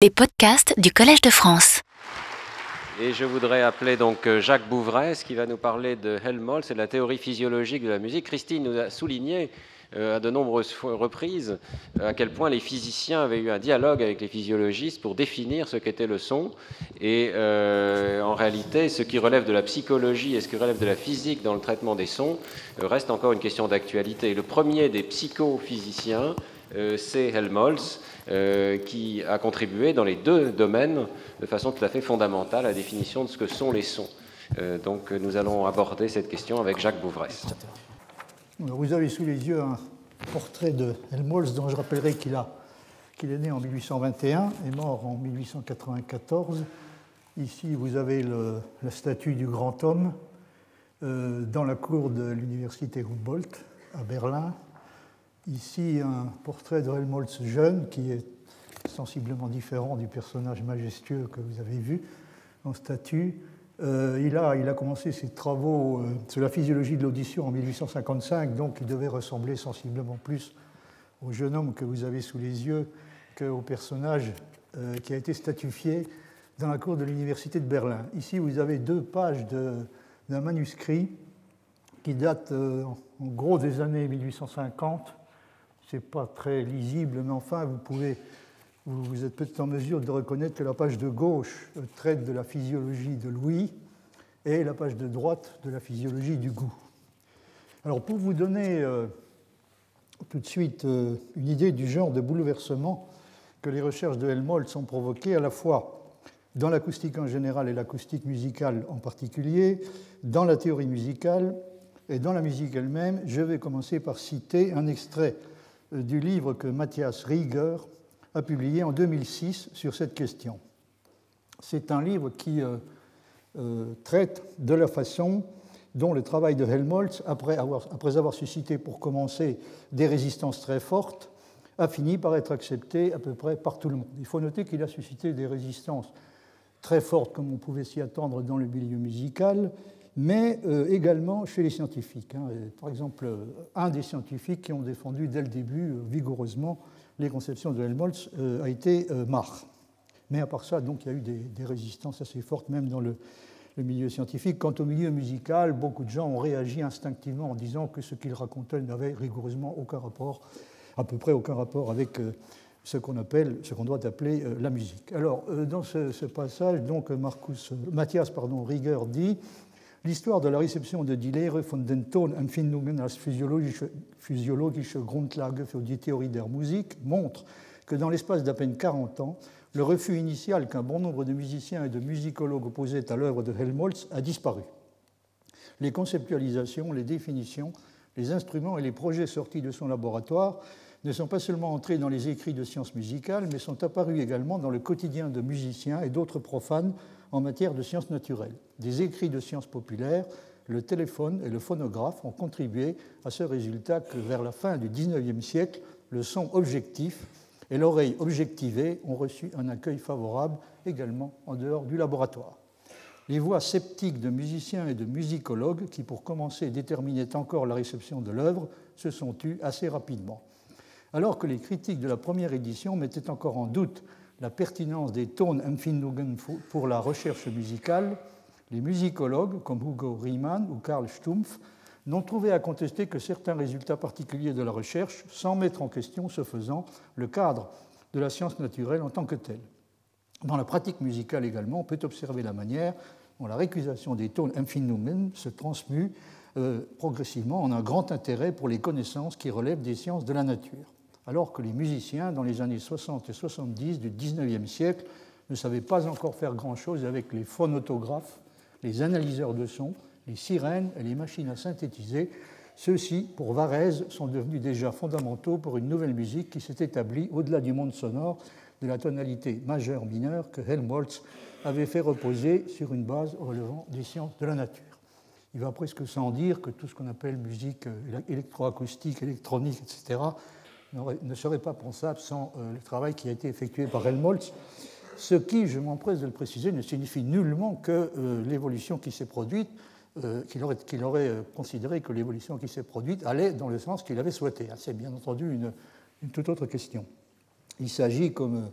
Les podcasts du Collège de France. Et je voudrais appeler donc euh, Jacques Bouvresse qui va nous parler de Helmholtz et de la théorie physiologique de la musique. Christine nous a souligné euh, à de nombreuses reprises euh, à quel point les physiciens avaient eu un dialogue avec les physiologistes pour définir ce qu'était le son. Et en réalité, ce qui relève de la psychologie et ce qui relève de la physique dans le traitement des sons reste encore une question d'actualité. Le premier des psychophysiciens, c'est Helmholtz. Euh, qui a contribué dans les deux domaines de façon tout à fait fondamentale à la définition de ce que sont les sons. Euh, donc nous allons aborder cette question avec Jacques Bouvresse. Vous avez sous les yeux un portrait de Helmholtz dont je rappellerai qu'il qu'il est né en 1821 et mort en 1894. Ici, vous avez la statue du grand homme euh, dans la cour de l'université Humboldt à Berlin. Ici, un portrait de Helmholtz jeune qui est sensiblement différent du personnage majestueux que vous avez vu en statue. Euh, il, a, il, a, commencé ses travaux euh, sur la physiologie de l'audition en 1855, donc il devait ressembler sensiblement plus au jeune homme que vous avez sous les yeux qu'au personnage euh, qui a été statufié dans la cour de l'université de Berlin. Ici, vous avez deux pages d'un manuscrit qui date en gros des années 1850 n'est pas très lisible, mais enfin, vous, pouvez, vous êtes peut-être en mesure de reconnaître que la page de gauche euh, traite de la physiologie de l'ouïe et la page de droite de la physiologie du goût. Alors, pour vous donner euh, tout de suite euh, une idée du genre de bouleversement que les recherches de Helmholtz ont provoqué à la fois dans l'acoustique en général et l'acoustique musicale en particulier, dans la théorie musicale et dans la musique elle-même, je vais commencer par citer un extrait du livre que Matthias Rieger a publié en 2006 sur cette question. C'est un livre qui euh, euh, traite de la façon dont le travail de Helmholtz, après avoir suscité pour commencer des résistances très fortes, a fini par être accepté à peu près par tout le monde. Il faut noter qu'il a suscité des résistances très fortes, comme on pouvait s'y attendre dans le milieu musical, mais euh, également chez les scientifiques. Hein. Par exemple, euh, un des scientifiques qui ont défendu dès le début euh, vigoureusement les conceptions de Helmholtz a été Mach. Mais à part ça, donc, il y a eu des, résistances assez fortes, même dans le, milieu scientifique. Quant au milieu musical, beaucoup de gens ont réagi instinctivement en disant que ce qu'il racontait n'avait rigoureusement aucun rapport, à peu près aucun rapport avec ce qu'on appelle, ce qu'on doit appeler la musique. Alors, dans ce, passage, donc, Marcus, Matthias pardon, Rieger dit L'histoire de la réception de die von den Tonempfindungen als physiologische, physiologische Grundlage für die Theorie der Musik montre que dans l'espace d'à peine 40 ans, le refus initial qu'un bon nombre de musiciens et de musicologues opposaient à l'œuvre de Helmholtz a disparu. Les conceptualisations, les définitions, les instruments et les projets sortis de son laboratoire ne sont pas seulement entrés dans les écrits de sciences musicales, mais sont apparus également dans le quotidien de musiciens et d'autres profanes en matière de sciences naturelles. Des écrits de sciences populaires, le téléphone et le phonographe ont contribué à ce résultat que vers la fin du XIXe siècle, le son objectif et l'oreille objectivée ont reçu un accueil favorable également en dehors du laboratoire. Les voix sceptiques de musiciens et de musicologues, qui pour commencer déterminaient encore la réception de l'œuvre, se sont tues assez rapidement. Alors que les critiques de la première édition mettaient encore en doute la pertinence des Tonempfindungen pour la recherche musicale, les musicologues comme Hugo Riemann ou Karl Stumpf n'ont trouvé à contester que certains résultats particuliers de la recherche, sans mettre en question, ce faisant, le cadre de la science naturelle en tant que telle. Dans la pratique musicale également, on peut observer la manière dont la récusation des Tonempfindungen se transmue euh, progressivement en un grand intérêt pour les connaissances qui relèvent des sciences de la nature alors que les musiciens, dans les années 60 et 70 du 19e siècle, ne savaient pas encore faire grand-chose avec les phonotographes, les analyseurs de son, les sirènes et les machines à synthétiser. Ceux-ci, pour Varèse, sont devenus déjà fondamentaux pour une nouvelle musique qui s'est établie au-delà du monde sonore de la tonalité majeure-mineure que Helmholtz avait fait reposer sur une base relevant des sciences de la nature. Il va presque sans dire que tout ce qu'on appelle musique euh, électroacoustique, électronique, etc., ne serait pas pensable sans euh, le travail qui a été effectué par Helmholtz, ce qui, je m'empresse de le préciser, ne signifie nullement que euh, l'évolution qui s'est produite, euh, qu'il aurait, considéré que l'évolution qui s'est produite allait dans le sens qu'il avait souhaité. C'est bien entendu une, toute autre question. Il s'agit, comme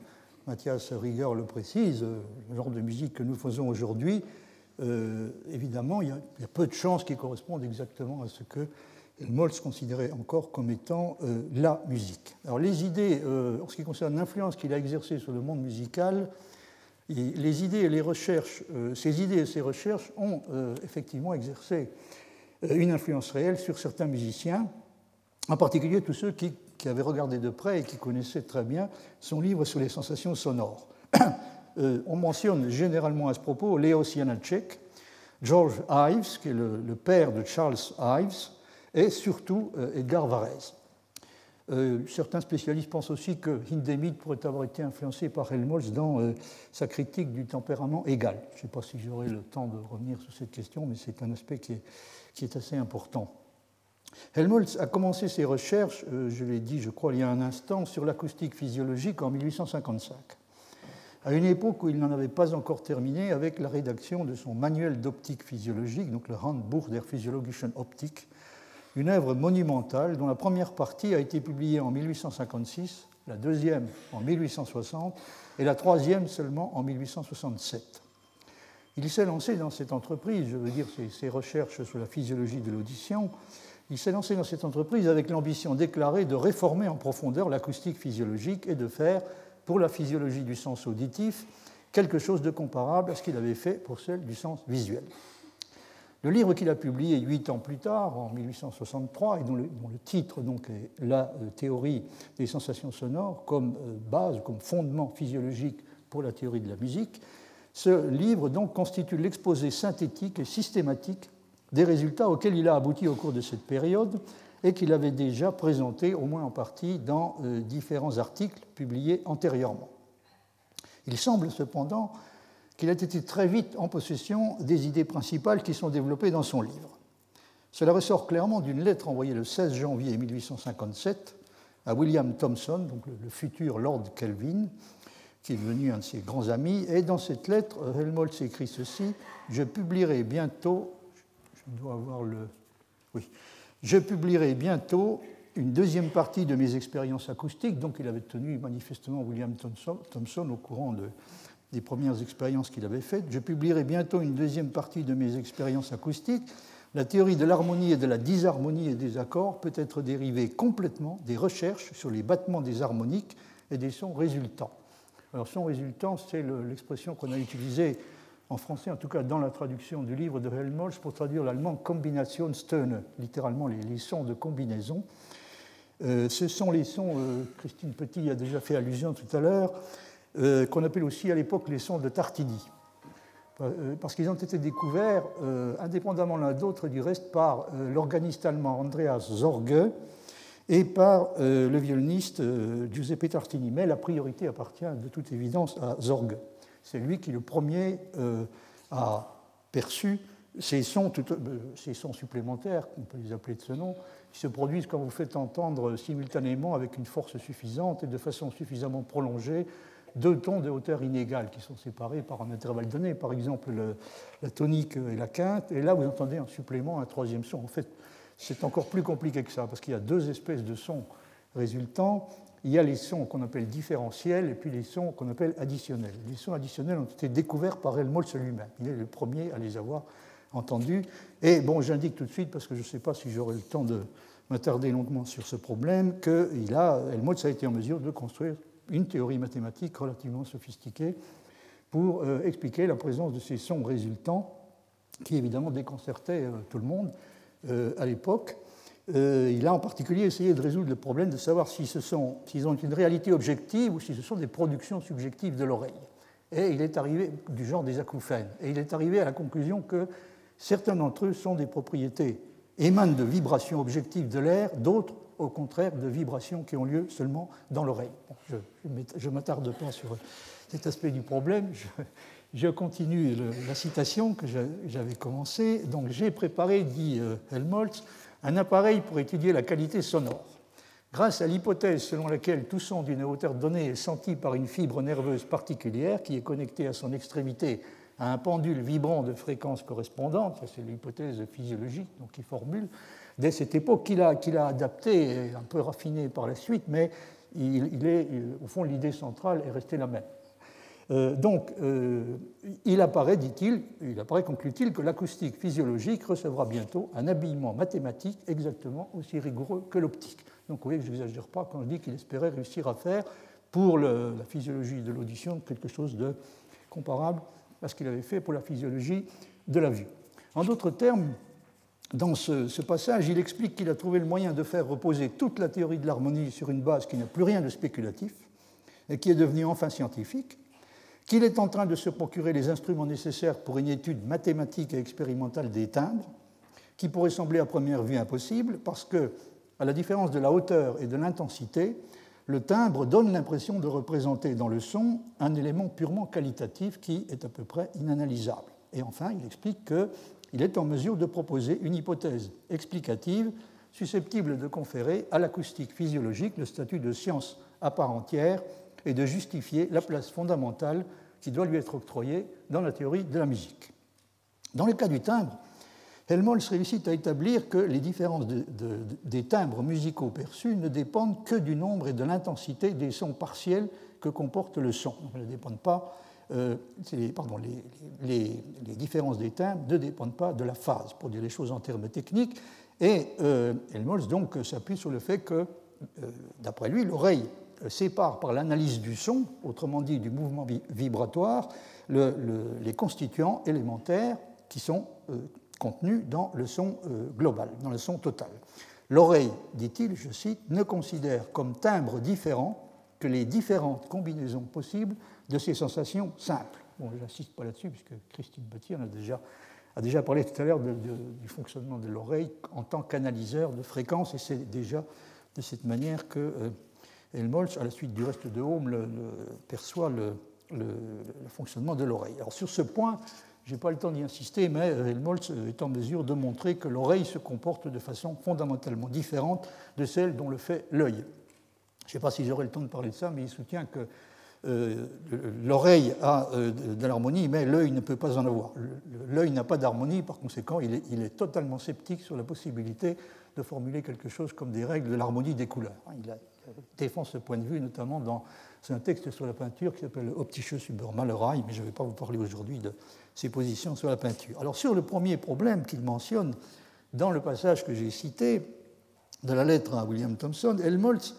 Mathias Rieger le précise, le genre de musique que nous faisons aujourd'hui, évidemment, il y, a, peu de chances qu'il corresponde exactement à ce que Helmholtz considérait encore comme étant la musique. Alors les idées, en ce qui concerne l'influence qu'il a exercée sur le monde musical, les idées et les recherches, ces idées et ces recherches ont effectivement exercé une influence réelle sur certains musiciens, en particulier tous ceux qui, avaient regardé de près et qui connaissaient très bien son livre sur les sensations sonores. Euh, on mentionne généralement à ce propos Leo Janacek, George Ives, qui est le, père de Charles Ives, et surtout euh, Edgar Varese. Euh, certains spécialistes pensent aussi que Hindemith pourrait avoir été influencé par Helmholtz dans sa critique du tempérament égal. Je ne sais pas si j'aurai le temps de revenir sur cette question, mais c'est un aspect qui est, qui est assez important. Helmholtz a commencé ses recherches, euh, je l'ai dit, je crois, il y a un instant, sur l'acoustique physiologique en 1855, à une époque où il n'en avait pas encore terminé avec la rédaction de son manuel d'optique physiologique, donc le Handbuch der Physiologischen Optik, une œuvre monumentale dont la première partie a été publiée en 1856, la deuxième en 1860 et la troisième seulement en 1867. Il s'est lancé dans cette entreprise, je veux dire ses, recherches sur la physiologie de l'audition, il s'est lancé dans cette entreprise avec l'ambition déclarée de réformer en profondeur l'acoustique physiologique et de faire, pour la physiologie du sens auditif, quelque chose de comparable à ce qu'il avait fait pour celle du sens visuel. Le livre qu'il a publié huit ans plus tard, en 1863, et dont le, titre donc est La euh, théorie des sensations sonores comme euh, base, comme fondement physiologique pour la théorie de la musique, ce livre donc constitue l'exposé synthétique et systématique des résultats auxquels il a abouti au cours de cette période et qu'il avait déjà présenté, au moins en partie, dans euh, différents articles publiés antérieurement. Il semble cependant qu'il ait été très vite en possession des idées principales qui sont développées dans son livre. Cela ressort clairement d'une lettre envoyée le 16 janvier 1857 à William Thomson, le futur Lord Kelvin, qui est devenu un de ses grands amis. Et dans cette lettre, Helmholtz écrit ceci Je publierai bientôt, je dois avoir le. Oui, je publierai bientôt une deuxième partie de mes expériences acoustiques. Donc, il avait tenu manifestement William Thomson, au courant de, des premières expériences qu'il avait faites. Je publierai bientôt une deuxième partie de mes expériences acoustiques. La théorie de l'harmonie et de la disharmonie et des accords peut être dérivée complètement des recherches sur les battements des harmoniques et des sons résultants. Alors son résultant, c'est l'expression qu'on a utilisée en français, en tout cas dans la traduction du livre de Helmholtz, pour traduire l'allemand Kombinationstöne, littéralement les, sons de combinaison. Euh, ce sont les sons, euh, Christine Petit y a déjà fait allusion tout à l'heure, euh, qu'on appelle aussi à l'époque les sons de Tartini, parce qu'ils ont été découverts indépendamment l'un d'autre du reste par l'organiste allemand Andreas Zorge, et par euh, le violoniste euh, Giuseppe Tartini. Mais la priorité appartient de toute évidence à Zorg. C'est lui qui, le premier, euh, a perçu ces sons, ces sons supplémentaires, on peut les appeler de ce nom, qui se produisent quand vous faites entendre simultanément avec une force suffisante et de façon suffisamment prolongée deux tons de hauteur inégale qui sont séparés par un intervalle donné, par exemple la tonique et la quinte, et là vous entendez un supplément, un troisième son. En fait, c'est encore plus compliqué que ça, parce qu'il y a deux espèces de sons résultants. Il y a les sons qu'on appelle différentiels et puis les sons qu'on appelle additionnels. Les sons additionnels ont été découverts par Helmholtz lui-même. Il est le premier à les avoir entendus. Et bon, j'indique tout de suite, parce que je ne sais pas si j'aurai le temps de m'attarder longuement sur ce problème, que a, Helmholtz a été en mesure de construire une théorie mathématique relativement sophistiquée pour euh, expliquer la présence de ces sons résultants qui évidemment déconcertaient euh, tout le monde euh, à l'époque. Il a en particulier essayé de résoudre le problème de savoir s'ils si ont une réalité objective ou si ce sont des productions subjectives de l'oreille. Et il est arrivé du genre des acouphènes. Et il est arrivé à la conclusion que certains d'entre eux sont des propriétés émanent de vibrations objectives de l'air, d'autres, au contraire, de vibrations qui ont lieu seulement dans l'oreille. je ne m'attarde pas sur cet aspect du problème. Je continue la citation que j'avais commencée. Donc, j'ai préparé, dit euh, Helmholtz, un appareil pour étudier la qualité sonore. Grâce à l'hypothèse selon laquelle tout son d'une hauteur donnée est senti par une fibre nerveuse particulière qui est connectée à son extrémité à un pendule vibrant de fréquence correspondante, c'est l'hypothèse physiologique qu'il formule, dès cette époque qu'il a, qu'il a adaptée et un peu raffinée par la suite, mais il, est, au fond l'idée centrale est restée la même. Euh, donc, euh, il apparaît, dit-il, il apparaît, conclut-il, que l'acoustique physiologique recevra bientôt un habillement mathématique exactement aussi rigoureux que l'optique. Donc, vous voyez que je n'exagère pas quand je dis qu'il espérait réussir à faire pour la physiologie de l'audition quelque chose de comparable à ce qu'il avait fait pour la physiologie de la vue. En d'autres termes, dans ce, passage, il explique qu'il a trouvé le moyen de faire reposer toute la théorie de l'harmonie sur une base qui n'a plus rien de spéculatif et qui est devenue enfin scientifique, qu'il est en train de se procurer les instruments nécessaires pour une étude mathématique et expérimentale des timbres, qui pourrait sembler à première vue impossible parce que, à la différence de la hauteur et de l'intensité, le timbre donne l'impression de représenter dans le son un élément purement qualitatif qui est à peu près inanalysable. Et enfin, il explique que il est en mesure de proposer une hypothèse explicative susceptible de conférer à l'acoustique physiologique le statut de science à part entière et de justifier la place fondamentale qui doit lui être octroyée dans la théorie de la musique. Dans le cas du timbre, Helmholtz réussit à établir que les différences des timbres musicaux perçus ne dépendent que du nombre et de l'intensité des sons partiels que comporte le son. ne dépendent pas euh, pardon, les, différences des timbres ne dépendent pas de la phase, pour dire les choses en termes techniques. Et euh, Helmholtz donc s'appuie sur le fait que, euh, d'après lui, l'oreille sépare par l'analyse du son, autrement dit du mouvement vibratoire, les constituants élémentaires qui sont contenus dans le son global, dans le son total. L'oreille, dit-il, je cite, ne considère comme timbre différent que les différentes combinaisons possibles de ces sensations simples. Bon, je n'insiste pas là-dessus, puisque Christine Battier a déjà, a déjà parlé tout à l'heure du fonctionnement de l'oreille en tant qu'analyseur de fréquences, et c'est déjà de cette manière que euh, Helmholtz, à la suite du reste de Home, le, perçoit le, fonctionnement de l'oreille. Alors sur ce point, je n'ai pas le temps d'y insister, mais Helmholtz est en mesure de montrer que l'oreille se comporte de façon fondamentalement différente de celle dont le fait l'œil. Je ne sais pas si j'aurai le temps de parler de ça, mais il soutient que euh, l'oreille a euh, de l'harmonie, mais l'œil ne peut pas en avoir. L'œil n'a pas d'harmonie, par conséquent, il est, totalement sceptique sur la possibilité de formuler quelque chose comme des règles de l'harmonie des couleurs. Il défend ce point de vue, notamment dans un texte sur la peinture qui s'appelle Optische über Malerei, mais je ne vais pas vous parler aujourd'hui de ses positions sur la peinture. Alors, sur le premier problème qu'il mentionne dans le passage que j'ai cité de la lettre à William Thomson, Helmholtz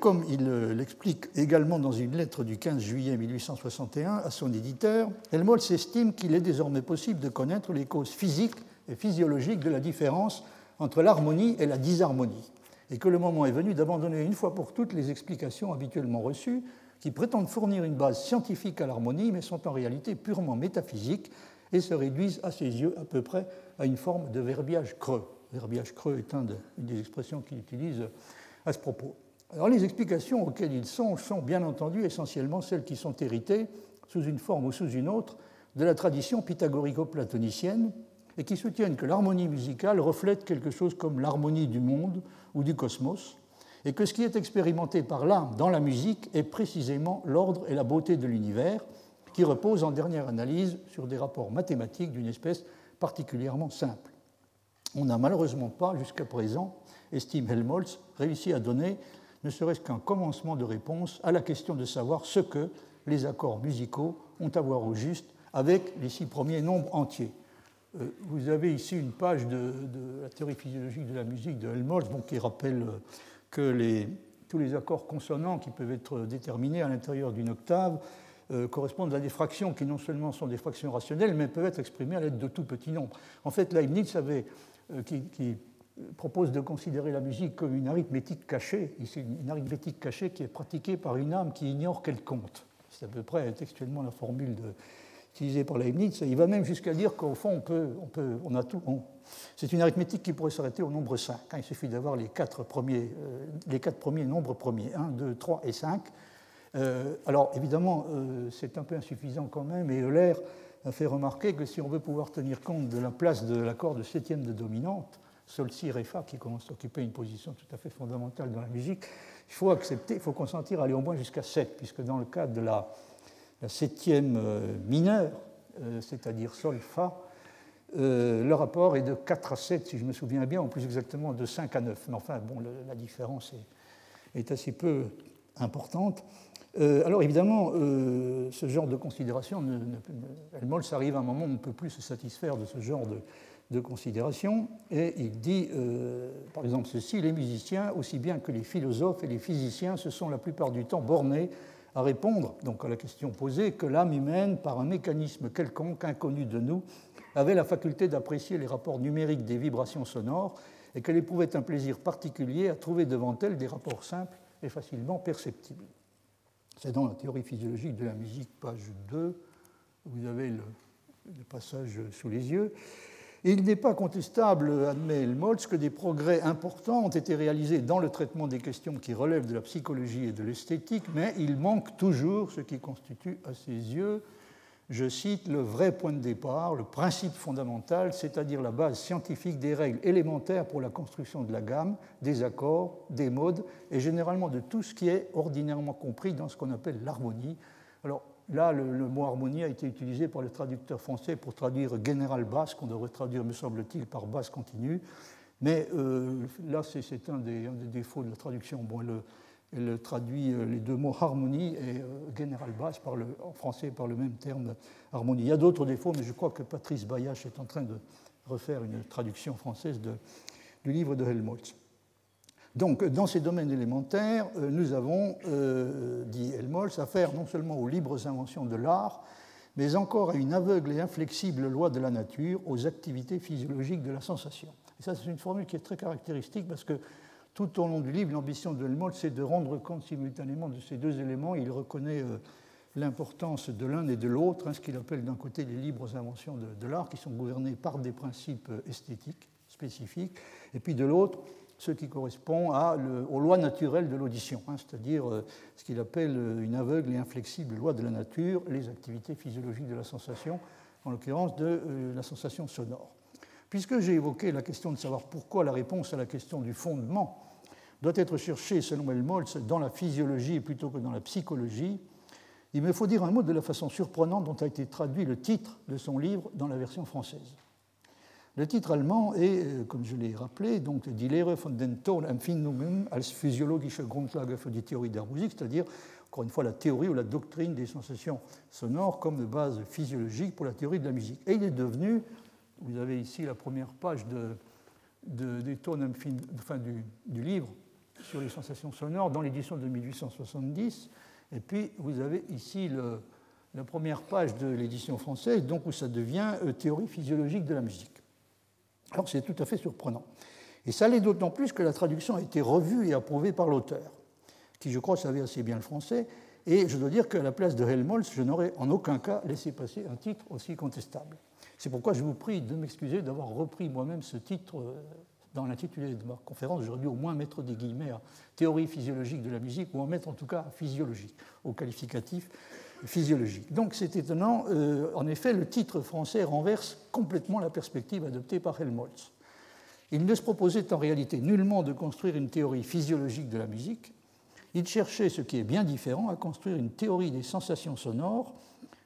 comme il euh, l'explique également dans une lettre du 15 juillet 1861 à son éditeur, Helmholtz estime qu'il est désormais possible de connaître les causes physiques et physiologiques de la différence entre l'harmonie et la disharmonie, et que le moment est venu d'abandonner une fois pour toutes les explications habituellement reçues qui prétendent fournir une base scientifique à l'harmonie, mais sont en réalité purement métaphysiques et se réduisent à ses yeux à peu près à une forme de verbiage creux. Verbiage creux est une des expressions qu'il utilise à ce propos. Alors les explications auxquelles ils sont sont bien entendu essentiellement celles qui sont héritées, sous une forme ou sous une autre, de la tradition pythagorico-platonicienne et qui soutiennent que l'harmonie musicale reflète quelque chose comme l'harmonie du monde ou du cosmos, et que ce qui est expérimenté par l'âme dans la musique est précisément l'ordre et la beauté de l'univers, qui repose en dernière analyse sur des rapports mathématiques d'une espèce particulièrement simple. On n'a malheureusement pas, jusqu'à présent, estime Helmholtz, réussi à donner ne serait-ce qu'un commencement de réponse à la question de savoir ce que les accords musicaux ont à voir au juste avec les six premiers nombres entiers. Euh, vous avez ici une page de, la théorie physiologique de la musique de Helmholtz qui rappelle que tous les accords consonants qui peuvent être déterminés à l'intérieur d'une octave euh, correspondent à des fractions qui non seulement sont des fractions rationnelles, mais peuvent être exprimées à l'aide de tout petits nombres. En fait, Leibniz avait, euh, propose de considérer la musique comme une arithmétique cachée, ici une arithmétique cachée qui est pratiquée par une âme qui ignore qu'elle compte. C'est à peu près textuellement la formule utilisée par Leibniz. Il va même jusqu'à dire qu'au fond, on peut, on peut, on a tout. c'est une arithmétique qui pourrait s'arrêter au nombre 5. Hein. Il suffit d'avoir les, quatre premiers, euh, les quatre premiers nombres premiers, 1, 2, 3 et 5. Euh, alors évidemment, euh, c'est un peu insuffisant quand même, et Euler a fait remarquer que si on veut pouvoir tenir compte de la place de l'accord de septième de dominante, sol, si, ré, fa, qui commence à occuper une position tout à fait fondamentale dans la musique, il faut accepter, il faut consentir à aller au moins jusqu'à 7, puisque dans le cadre de la, septième euh, mineure, euh, c'est-à-dire sol, fa, euh, le rapport est de 4 à 7, si je me souviens bien, ou plus exactement de 5 à 9. Mais enfin, bon, la différence est, assez peu importante. Alors évidemment, ce genre de considération, ne, Helmholtz arrive à un moment où on ne peut plus se satisfaire de ce genre de, de considération, et il dit, euh, par exemple, ceci, les musiciens, aussi bien que les philosophes et les physiciens, se sont la plupart du temps bornés à répondre donc à la question posée que l'âme humaine, par un mécanisme quelconque inconnu de nous, avait la faculté d'apprécier les rapports numériques des vibrations sonores et qu'elle éprouvait un plaisir particulier à trouver devant elle des rapports simples et facilement perceptibles. C'est dans la théorie physiologique de la musique, page 2, vous avez le, passage sous les yeux. Il n'est pas contestable, admet Helmholtz, que des progrès importants ont été réalisés dans le traitement des questions qui relèvent de la psychologie et de l'esthétique, mais il manque toujours ce qui constitue à ses yeux je cite, le vrai point de départ, le principe fondamental, c'est-à-dire la base scientifique des règles élémentaires pour la construction de la gamme, des accords, des modes, et généralement de tout ce qui est ordinairement compris dans ce qu'on appelle l'harmonie. Alors là, le, mot harmonie a été utilisé par le traducteur français pour traduire général basse, qu'on devrait traduire, me semble-t-il, par basse continue. Mais euh, là, c'est un, des, défauts de la traduction. Bon, le, elle traduit euh, les deux mots harmonie et euh, général basse par le, en français par le même terme harmonie. Il y a d'autres défauts, mais je crois que Patrice Bayache est en train de refaire une traduction française du livre de Helmholtz. Donc, dans ces domaines élémentaires, euh, nous avons, dit Helmholtz, affaire non seulement aux libres inventions de l'art, mais encore à une aveugle et inflexible loi de la nature, aux activités physiologiques de la sensation. Et ça, c'est une formule qui est très caractéristique parce que tout au long du livre, l'ambition de Helmholtz, c'est de rendre compte simultanément de ces deux éléments. Il reconnaît euh, l'importance de l'un et de l'autre, hein, ce qu'il appelle d'un côté les libres inventions de, l'art, qui sont gouvernées par des principes euh, esthétiques spécifiques, et puis de l'autre, ce qui correspond aux lois naturelles de l'audition, hein, c'est-à-dire euh, ce qu'il appelle une aveugle et inflexible loi de la nature, les activités physiologiques de la sensation, en l'occurrence de la sensation sonore. Puisque j'ai évoqué la question de savoir pourquoi la réponse à la question du fondement doit être cherchée, selon Helmholtz, dans la physiologie plutôt que dans la psychologie, il me faut dire un mot de la façon surprenante dont a été traduit le titre de son livre dans la version française. Le titre allemand est, euh, comme je l'ai rappelé, donc Die Lehre von den Tonempfindungen als physiologische Grundlage für die Theorie der Musik, c'est-à-dire, encore une fois, la théorie ou la doctrine des sensations sonores comme base physiologique pour la théorie de la musique. Et il est devenu, vous avez ici la première page enfin, du, livre sur les sensations sonores dans l'édition de 1870. Et puis vous avez ici la première page de l'édition française, donc où ça devient euh, théorie physiologique de la musique. Alors c'est tout à fait surprenant. Et ça l'est d'autant plus que la traduction a été revue et approuvée par l'auteur, qui je crois savait assez bien le français. Et je dois dire qu'à la place de Helmholtz, je n'aurais en aucun cas laissé passer un titre aussi contestable. C'est pourquoi je vous prie de m'excuser d'avoir repris moi-même ce titre euh, dans l'intitulé de ma conférence. J'aurais dû au moins mettre des guillemets à théorie physiologique de la musique, ou en mettre en tout cas à physiologique, au qualificatif physiologique. Donc c'est étonnant. Euh, en effet, le titre français renverse complètement la perspective adoptée par Helmholtz. Il ne se proposait en réalité nullement de construire une théorie physiologique de la musique. Il cherchait, ce qui est bien différent, à construire une théorie des sensations sonores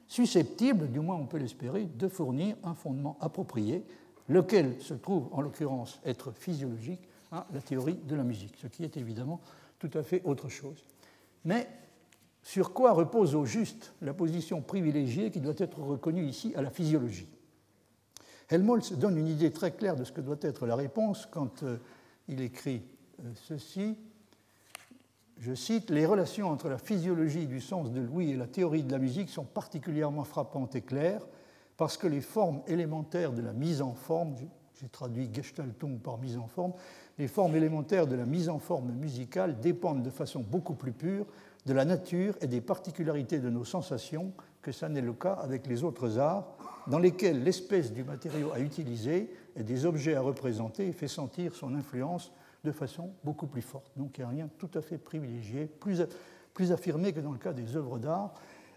susceptible, du moins on peut l'espérer, de fournir un fondement approprié, lequel se trouve en l'occurrence être physiologique à la théorie de la musique, ce qui est évidemment tout à fait autre chose. Mais sur quoi repose au juste la position privilégiée qui doit être reconnue ici à la physiologie. Helmholtz donne une idée très claire de ce que doit être la réponse quand euh, il écrit euh, ceci. Je cite, Les relations entre la physiologie du sens de l'ouïe et la théorie de la musique sont particulièrement frappantes et claires parce que les formes élémentaires de la mise en forme, j'ai traduit Gestaltung par mise en forme, les formes élémentaires de la mise en forme musicale dépendent de façon beaucoup plus pure de la nature et des particularités de nos sensations que ça n'est le cas avec les autres arts, dans lesquels l'espèce du matériau à utiliser et des objets à représenter fait sentir son influence de façon beaucoup plus forte. Donc il n'y a rien tout à fait privilégié, plus, plus affirmé que dans le cas des œuvres d'art,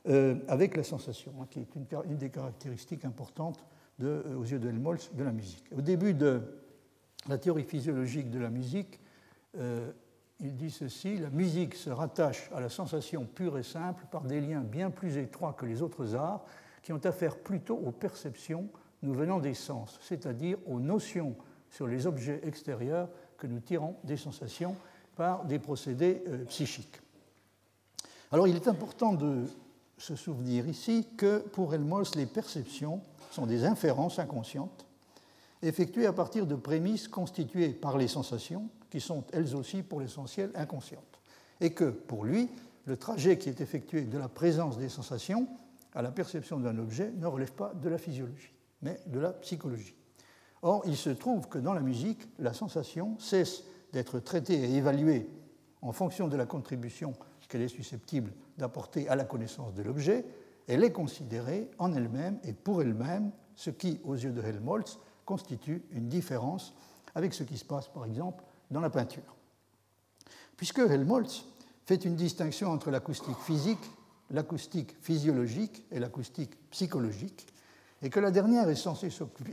euh, avec la sensation, hein, qui est une, des caractéristiques importantes euh, aux yeux de Helmholtz de la musique. Au début de la théorie physiologique de la musique, euh, il dit ceci, la musique se rattache à la sensation pure et simple par des liens bien plus étroits que les autres arts, qui ont affaire plutôt aux perceptions nous venant des sens, c'est-à-dire aux notions sur les objets extérieurs que nous tirons des sensations par des procédés euh, psychiques. Alors il est important de se souvenir ici que pour Helmholtz, les perceptions sont des inférences inconscientes effectuées à partir de prémices constituées par les sensations, qui sont elles aussi pour l'essentiel inconscientes. Et que pour lui, le trajet qui est effectué de la présence des sensations à la perception d'un objet ne relève pas de la physiologie, mais de la psychologie. Or, il se trouve que dans la musique, la sensation cesse d'être traitée et évaluée en fonction de la contribution qu'elle est susceptible d'apporter à la connaissance de l'objet, elle est considérée en elle-même et pour elle-même, ce qui, aux yeux de Helmholtz, constitue une différence avec ce qui se passe, par exemple, dans la peinture. Puisque Helmholtz fait une distinction entre l'acoustique physique, l'acoustique physiologique et l'acoustique psychologique, et que la dernière est censée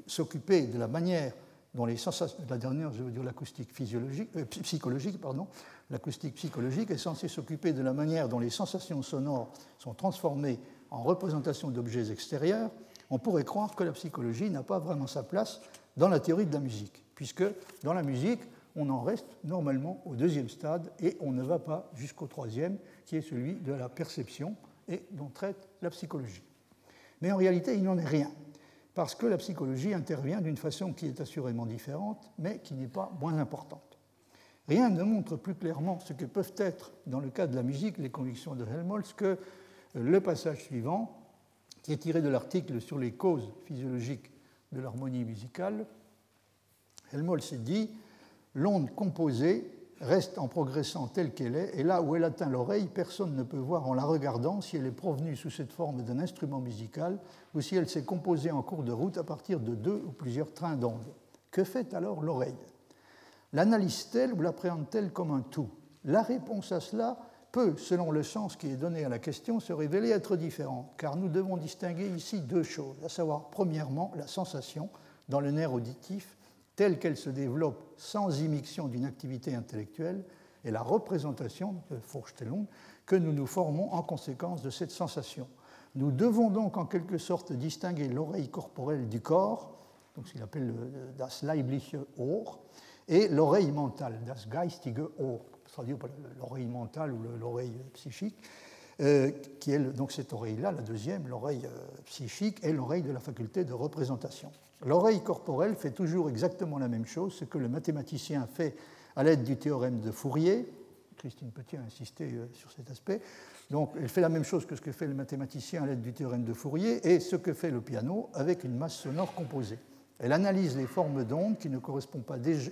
s'occuper de la manière dont les sensations, la dernière, je veux dire l'acoustique physiologique, euh, psychologique, pardon, l'acoustique psychologique est censée s'occuper de la manière dont les sensations sonores sont transformées en représentation d'objets extérieurs, on pourrait croire que la psychologie n'a pas vraiment sa place dans la théorie de la musique, puisque dans la musique, on en reste normalement au deuxième stade et on ne va pas jusqu'au troisième, qui est celui de la perception et dont traite la psychologie. Mais en réalité, il n'en est rien, parce que la psychologie intervient d'une façon qui est assurément différente, mais qui n'est pas moins importante. Rien ne montre plus clairement ce que peuvent être, dans le cas de la musique, les convictions de Helmholtz que le passage suivant, qui est tiré de l'article sur les causes physiologiques de l'harmonie musicale. Helmholtz dit l'onde composée reste en progressant telle qu'elle est, et là où elle atteint l'oreille, personne ne peut voir en la regardant si elle est provenue sous cette forme d'un instrument musical ou si elle s'est composée en cours de route à partir de deux ou plusieurs trains d'ondes. Que fait alors l'oreille? L'analyse-t-elle ou l'appréhende-t-elle comme un tout? La réponse à cela peut, selon le sens qui est donné à la question, se révéler être différente, car nous devons distinguer ici deux choses, à savoir, premièrement, la sensation dans le nerf auditif telle qu'elle se développe sans immixtion d'une activité intellectuelle et la représentation de Vorstellung que nous nous formons en conséquence de cette sensation. Nous devons donc en quelque sorte distinguer l'oreille corporelle du corps, donc ce qu'il appelle das leibliche Ohr, et l'oreille mentale, das geistige Ohr, traduit par l'oreille mentale ou l'oreille psychique, euh, qui est donc cette oreille-là, la deuxième, l'oreille euh, psychique, est l'oreille de la faculté de représentation. L'oreille corporelle fait toujours exactement la même chose, ce que le mathématicien fait à l'aide du théorème de Fourier. Christine Petit a insisté euh, sur cet aspect. Donc, elle fait la même chose que ce que fait le mathématicien à l'aide du théorème de Fourier et ce que fait le piano avec une masse sonore composée. Elle analyse les formes d'ondes qui ne correspondent pas, déjà,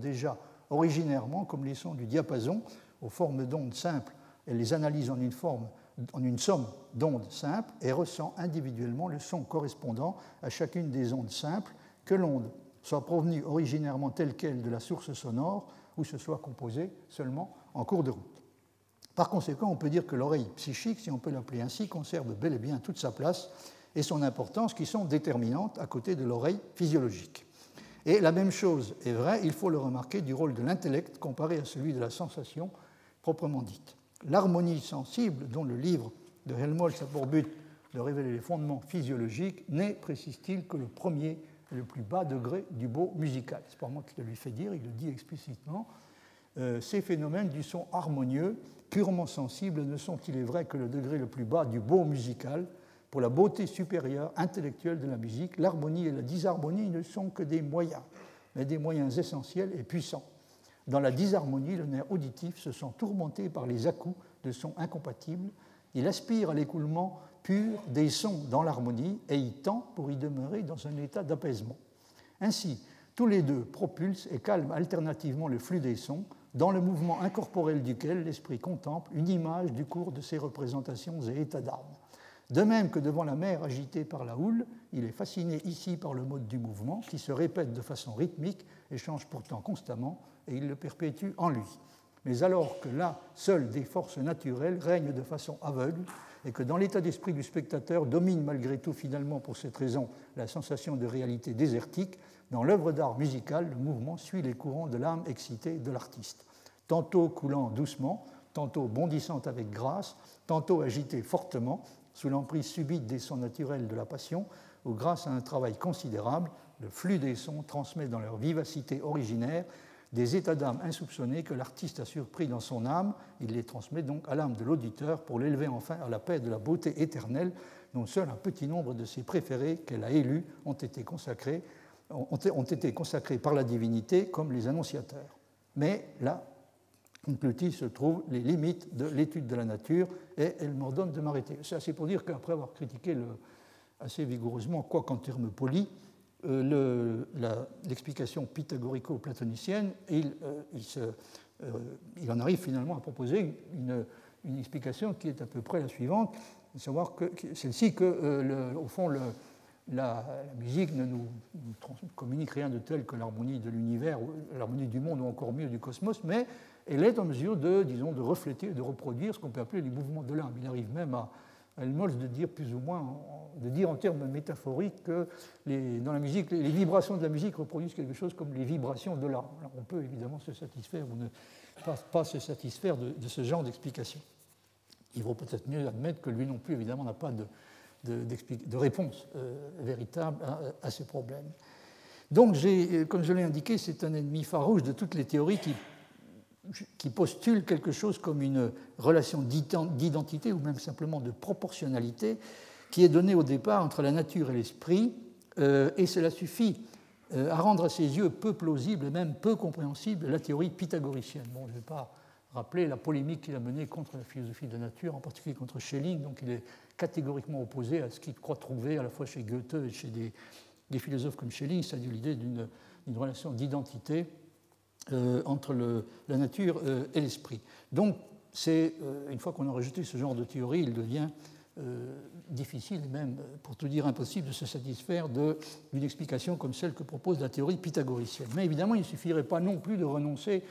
déjà originairement, comme les sons du diapason, aux formes d'ondes simples. Elle les analyse en une forme en une somme d'ondes simples et ressent individuellement le son correspondant à chacune des ondes simples, que l'onde soit provenue originairement telle qu'elle de la source sonore ou se soit composée seulement en cours de route. Par conséquent, on peut dire que l'oreille psychique, si on peut l'appeler ainsi, conserve bel et bien toute sa place et son importance qui sont déterminantes à côté de l'oreille physiologique. Et la même chose est vraie, il faut le remarquer, du rôle de l'intellect comparé à celui de la sensation proprement dite. L'harmonie sensible, dont le livre de Helmholtz a pour but de révéler les fondements physiologiques, n'est, précise-t-il, que le premier et le plus bas degré du beau musical. C'est pas moi qui le lui fait dire, il le dit explicitement. Euh, ces phénomènes du son harmonieux, purement sensibles, ne sont, il est vrai, que le degré le plus bas du beau musical? Pour la beauté supérieure intellectuelle de la musique, l'harmonie et la disharmonie ne sont que des moyens, mais des moyens essentiels et puissants. Dans la disharmonie, le nerf auditif se sent tourmenté par les à-coups de sons incompatibles. Il aspire à l'écoulement pur des sons dans l'harmonie et y tend pour y demeurer dans un état d'apaisement. Ainsi, tous les deux propulsent et calment alternativement le flux des sons, dans le mouvement incorporel duquel l'esprit contemple une image du cours de ses représentations et états d'âme. De même que devant la mer agitée par la houle, il est fasciné ici par le mode du mouvement qui se répète de façon rythmique et change pourtant constamment, et il le perpétue en lui. Mais alors que là, seules des forces naturelles règnent de façon aveugle, et que dans l'état d'esprit du spectateur domine malgré tout finalement pour cette raison la sensation de réalité désertique, dans l'œuvre d'art musicale, le mouvement suit les courants de l'âme excitée de l'artiste, tantôt coulant doucement, tantôt bondissant avec grâce, tantôt agité fortement, sous l'emprise subite des sons naturels de la passion, où grâce à un travail considérable, le flux des sons transmet dans leur vivacité originaire des états d'âme insoupçonnés que l'artiste a surpris dans son âme. Il les transmet donc à l'âme de l'auditeur pour l'élever enfin à la paix de la beauté éternelle dont seul un petit nombre de ses préférés qu'elle a élus ont été consacrés, ont été consacrés par la divinité comme les annonciateurs. Mais là, conclut-il, se trouvent les limites de l'étude de la nature et elle m'ordonne de m'arrêter. C'est assez pour dire qu'après avoir critiqué le, assez vigoureusement, quoi qu'en termes polis, euh, l'explication pythagorico-platonicienne, il, euh, euh, il, en arrive finalement à proposer une, explication qui est à peu près la suivante, à savoir celle-ci que, au fond, la, musique ne nous, communique rien de tel que l'harmonie de l'univers, l'harmonie du monde ou encore mieux du cosmos, mais elle est en mesure de, disons, de refléter, de reproduire ce qu'on peut appeler les mouvements de l'âme. Il arrive même à, Helmholtz de dire plus ou moins, de dire en termes métaphoriques que les, dans la musique, les vibrations de la musique reproduisent quelque chose comme les vibrations de l'âme. on peut évidemment se satisfaire ou ne pas, se satisfaire de, ce genre d'explication. Il vaut peut-être mieux admettre que lui non plus, évidemment, n'a pas de, réponse euh, véritable à, ces problèmes. Donc, comme je l'ai indiqué, c'est un ennemi farouche de toutes les théories qui qui postule quelque chose comme une relation d'identité ou même simplement de proportionnalité qui est donnée au départ entre la nature et l'esprit, euh, et cela suffit euh, à rendre à ses yeux peu plausible et même peu compréhensible la théorie pythagoricienne. Bon, je ne vais pas rappeler la polémique qu'il a menée contre la philosophie de la nature, en particulier contre Schelling, donc il est catégoriquement opposé à ce qu'il croit trouver à la fois chez Goethe et chez des, des philosophes comme Schelling, c'est-à-dire l'idée d'une relation d'identité euh, entre la nature euh, et l'esprit. Donc, c'est, euh, une fois qu'on a rejeté ce genre de théorie, il devient difficile même, pour tout dire impossible, de se satisfaire d'une explication comme celle que propose la théorie pythagoricienne. Mais évidemment, il ne suffirait pas non plus de renoncer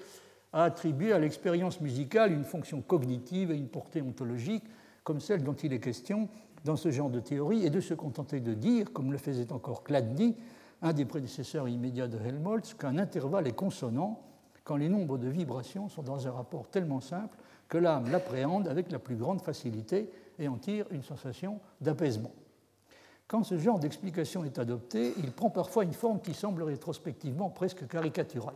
à attribuer à l'expérience musicale une fonction cognitive et une portée ontologique, comme celle dont il est question dans ce genre de théorie, et de se contenter de dire, comme le faisait encore Chladni, un des prédécesseurs immédiats de Helmholtz, qu'un intervalle est consonant quand les nombres de vibrations sont dans un rapport tellement simple que l'âme l'appréhende avec la plus grande facilité et en tire une sensation d'apaisement. Quand ce genre d'explication est adopté, il prend parfois une forme qui semble rétrospectivement presque caricaturale.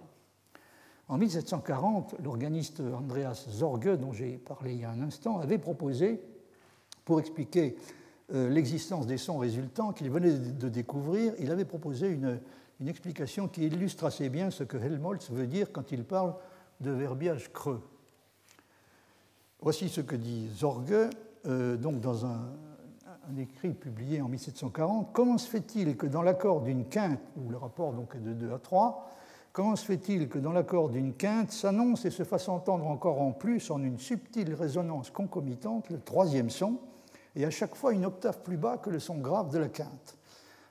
En 1740, l'organiste Andreas Zorge, dont j'ai parlé il y a un instant, avait proposé, pour expliquer euh, l'existence des sons résultants qu'il venait de découvrir, il avait proposé une, explication qui illustre assez bien ce que Helmholtz veut dire quand il parle de verbiage creux. Voici ce que dit Zorge, euh, donc dans un, écrit publié en 1740. Comment se fait-il que dans l'accord d'une quinte, où le rapport donc est de 2 à 3, comment se fait-il que dans l'accord d'une quinte s'annonce et se fasse entendre encore en plus, en une subtile résonance concomitante, le troisième son et à chaque fois une octave plus bas que le son grave de la quinte?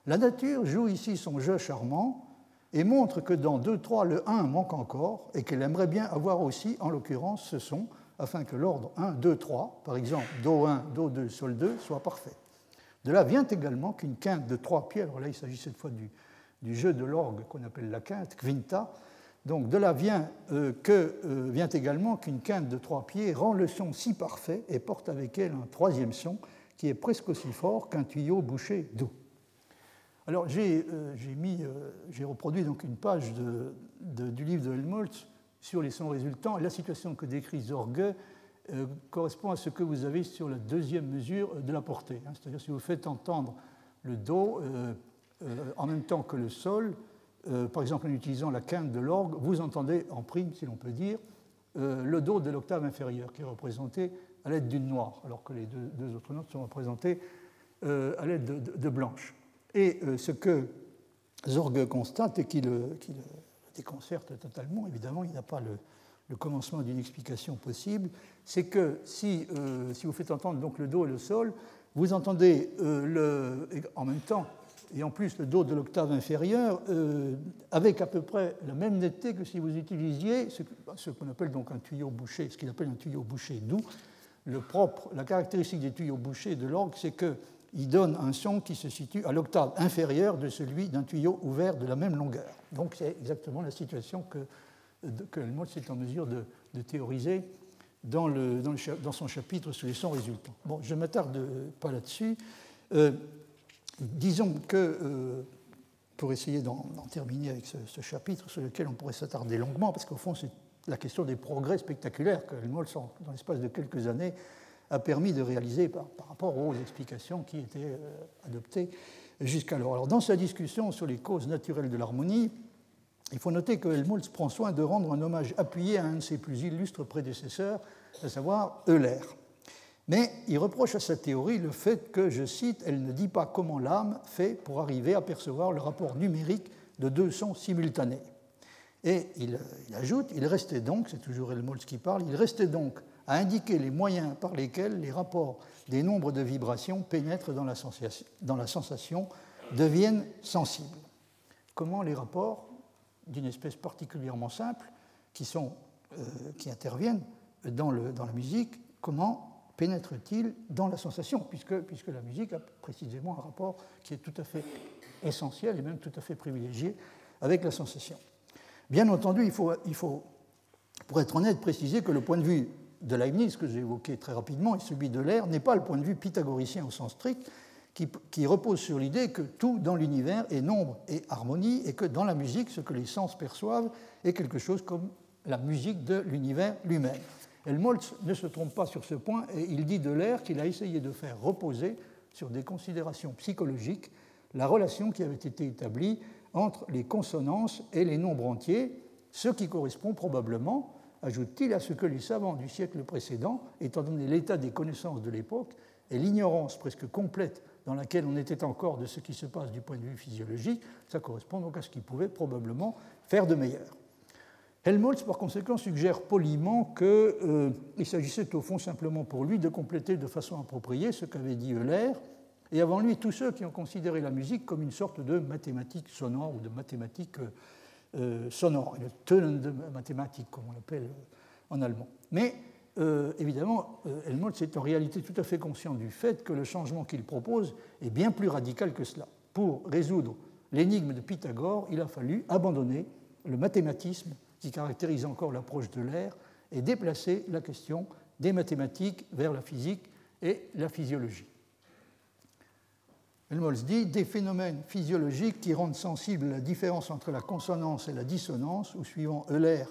La nature joue ici son jeu charmant et montre que dans 2-3, le 1 manque encore et qu'elle aimerait bien avoir aussi, en l'occurrence, ce son, afin que l'ordre 1, 2, 3, par exemple Do 1, Do 2, Sol 2, soit parfait. De là vient également qu'une quinte de trois pieds, alors là il s'agit cette fois du, jeu de l'orgue qu'on appelle la quinte, quinta, donc de là vient, euh, euh, vient également qu'une quinte de trois pieds rend le son si parfait et porte avec elle un troisième son qui est presque aussi fort qu'un tuyau bouché d'eau. Alors j'ai euh, j'ai reproduit donc une page du livre de Helmholtz sur les sons résultants. La situation que décrit Zorge correspond à ce que vous avez sur la deuxième mesure de la portée. Hein. C'est-à-dire si vous faites entendre le Do en même temps que le Sol, euh, par exemple en utilisant la quinte de l'orgue, vous entendez en prime, si l'on peut dire, euh, le do de l'octave inférieure qui est représenté à l'aide d'une noire, alors que les deux, autres notes sont représentées euh, à l'aide de, blanches. Et ce que Zorg constate et qui le, déconcerte totalement, évidemment, il n'a pas le, commencement d'une explication possible, c'est que si, si, vous faites entendre donc le do et le sol, vous entendez le, en même temps et en plus le Do de l'octave inférieure, euh, avec à peu près la même netteté que si vous utilisiez ce, qu'on appelle donc un tuyau bouché, ce qu'il appelle un tuyau bouché doux. Le propre, la caractéristique des tuyaux bouchés de l'orgue, c'est qu'il donne un son qui se situe à l'octave inférieure de celui d'un tuyau ouvert de la même longueur. Donc c'est exactement la situation que, que Helmholtz est en mesure de, théoriser dans, son chapitre sur les sons résultants. Bon, je ne m'attarde pas là-dessus. Euh, disons que, euh, pour essayer d'en terminer avec ce, chapitre sur lequel on pourrait s'attarder longuement, parce qu'au fond, c'est la question des progrès spectaculaires que Helmholtz, dans l'espace de quelques années, a permis de réaliser par, rapport aux explications qui étaient euh, adoptées jusqu'alors. Alors, dans sa discussion sur les causes naturelles de l'harmonie, il faut noter que Helmholtz prend soin de rendre un hommage appuyé à un de ses plus illustres prédécesseurs, à savoir Euler. Mais il reproche à sa théorie le fait que, je cite, elle ne dit pas comment l'âme fait pour arriver à percevoir le rapport numérique de deux sons simultanés. Et il, ajoute, il restait donc, c'est toujours Helmholtz qui parle, il restait donc à indiquer les moyens par lesquels les rapports des nombres de vibrations pénètrent dans la sensation, deviennent sensibles. Comment les rapports d'une espèce particulièrement simple qui, sont, euh, qui interviennent dans, le, dans la musique, comment pénètre-t-il dans la sensation, puisque, puisque la musique a précisément un rapport qui est tout à fait essentiel et même tout à fait privilégié avec la sensation. Bien entendu, il faut, il faut pour être honnête, préciser que le point de vue de Leibniz, que j'ai évoqué très rapidement, et celui de l'air, n'est pas le point de vue pythagoricien au sens strict, qui, qui repose sur l'idée que tout dans l'univers est nombre et harmonie, et que dans la musique, ce que les sens perçoivent est quelque chose comme la musique de l'univers lui-même. Helmholtz ne se trompe pas sur ce point et il dit de l'air qu'il a essayé de faire reposer sur des considérations psychologiques la relation qui avait été établie entre les consonances et les nombres entiers, ce qui correspond probablement, ajoute-t-il, à ce que les savants du siècle précédent, étant donné l'état des connaissances de l'époque et l'ignorance presque complète dans laquelle on était encore de ce qui se passe du point de vue physiologique, ça correspond donc à ce qu'ils pouvaient probablement faire de meilleur. Helmholtz, par conséquent, suggère poliment qu'il euh, s'agissait au fond simplement pour lui de compléter de façon appropriée ce qu'avait dit Euler, et avant lui tous ceux qui ont considéré la musique comme une sorte de mathématique sonore ou de mathématique euh, euh sonore, une de mathématiques, comme on l'appelle en allemand. Mais euh, évidemment, Helmholtz est en réalité tout à fait conscient du fait que le changement qu'il propose est bien plus radical que cela. Pour résoudre l'énigme de Pythagore, il a fallu abandonner le mathématisme qui caractérise encore l'approche de l'air et déplacer la question des mathématiques vers la physique et la physiologie. Helmholtz dit des phénomènes physiologiques qui rendent sensible la différence entre la consonance et la dissonance, ou suivant Euler,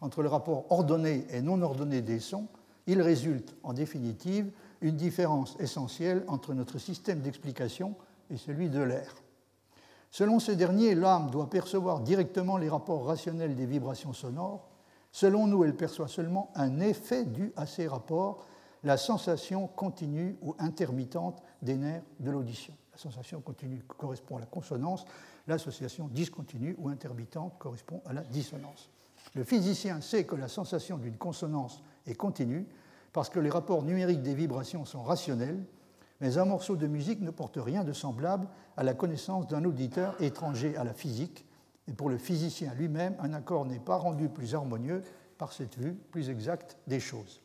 entre le rapport ordonné et non ordonné des sons, il résulte en définitive une différence essentielle entre notre système d'explication et celui de l'air. Selon ce dernier, l'âme doit percevoir directement les rapports rationnels des vibrations sonores. Selon nous, elle perçoit seulement un effet dû à ces rapports, la sensation continue ou intermittente des nerfs de l'audition. Sensation continue correspond à la consonance, l'association discontinue ou intermittente correspond à la dissonance. Le physicien sait que la sensation d'une consonance est continue parce que les rapports numériques des vibrations sont rationnels mais un morceau de musique ne porte rien de semblable à la connaissance d'un auditeur étranger à la physique, et pour le physicien lui-même, un accord n'est pas rendu plus harmonieux par cette vue plus exacte des choses.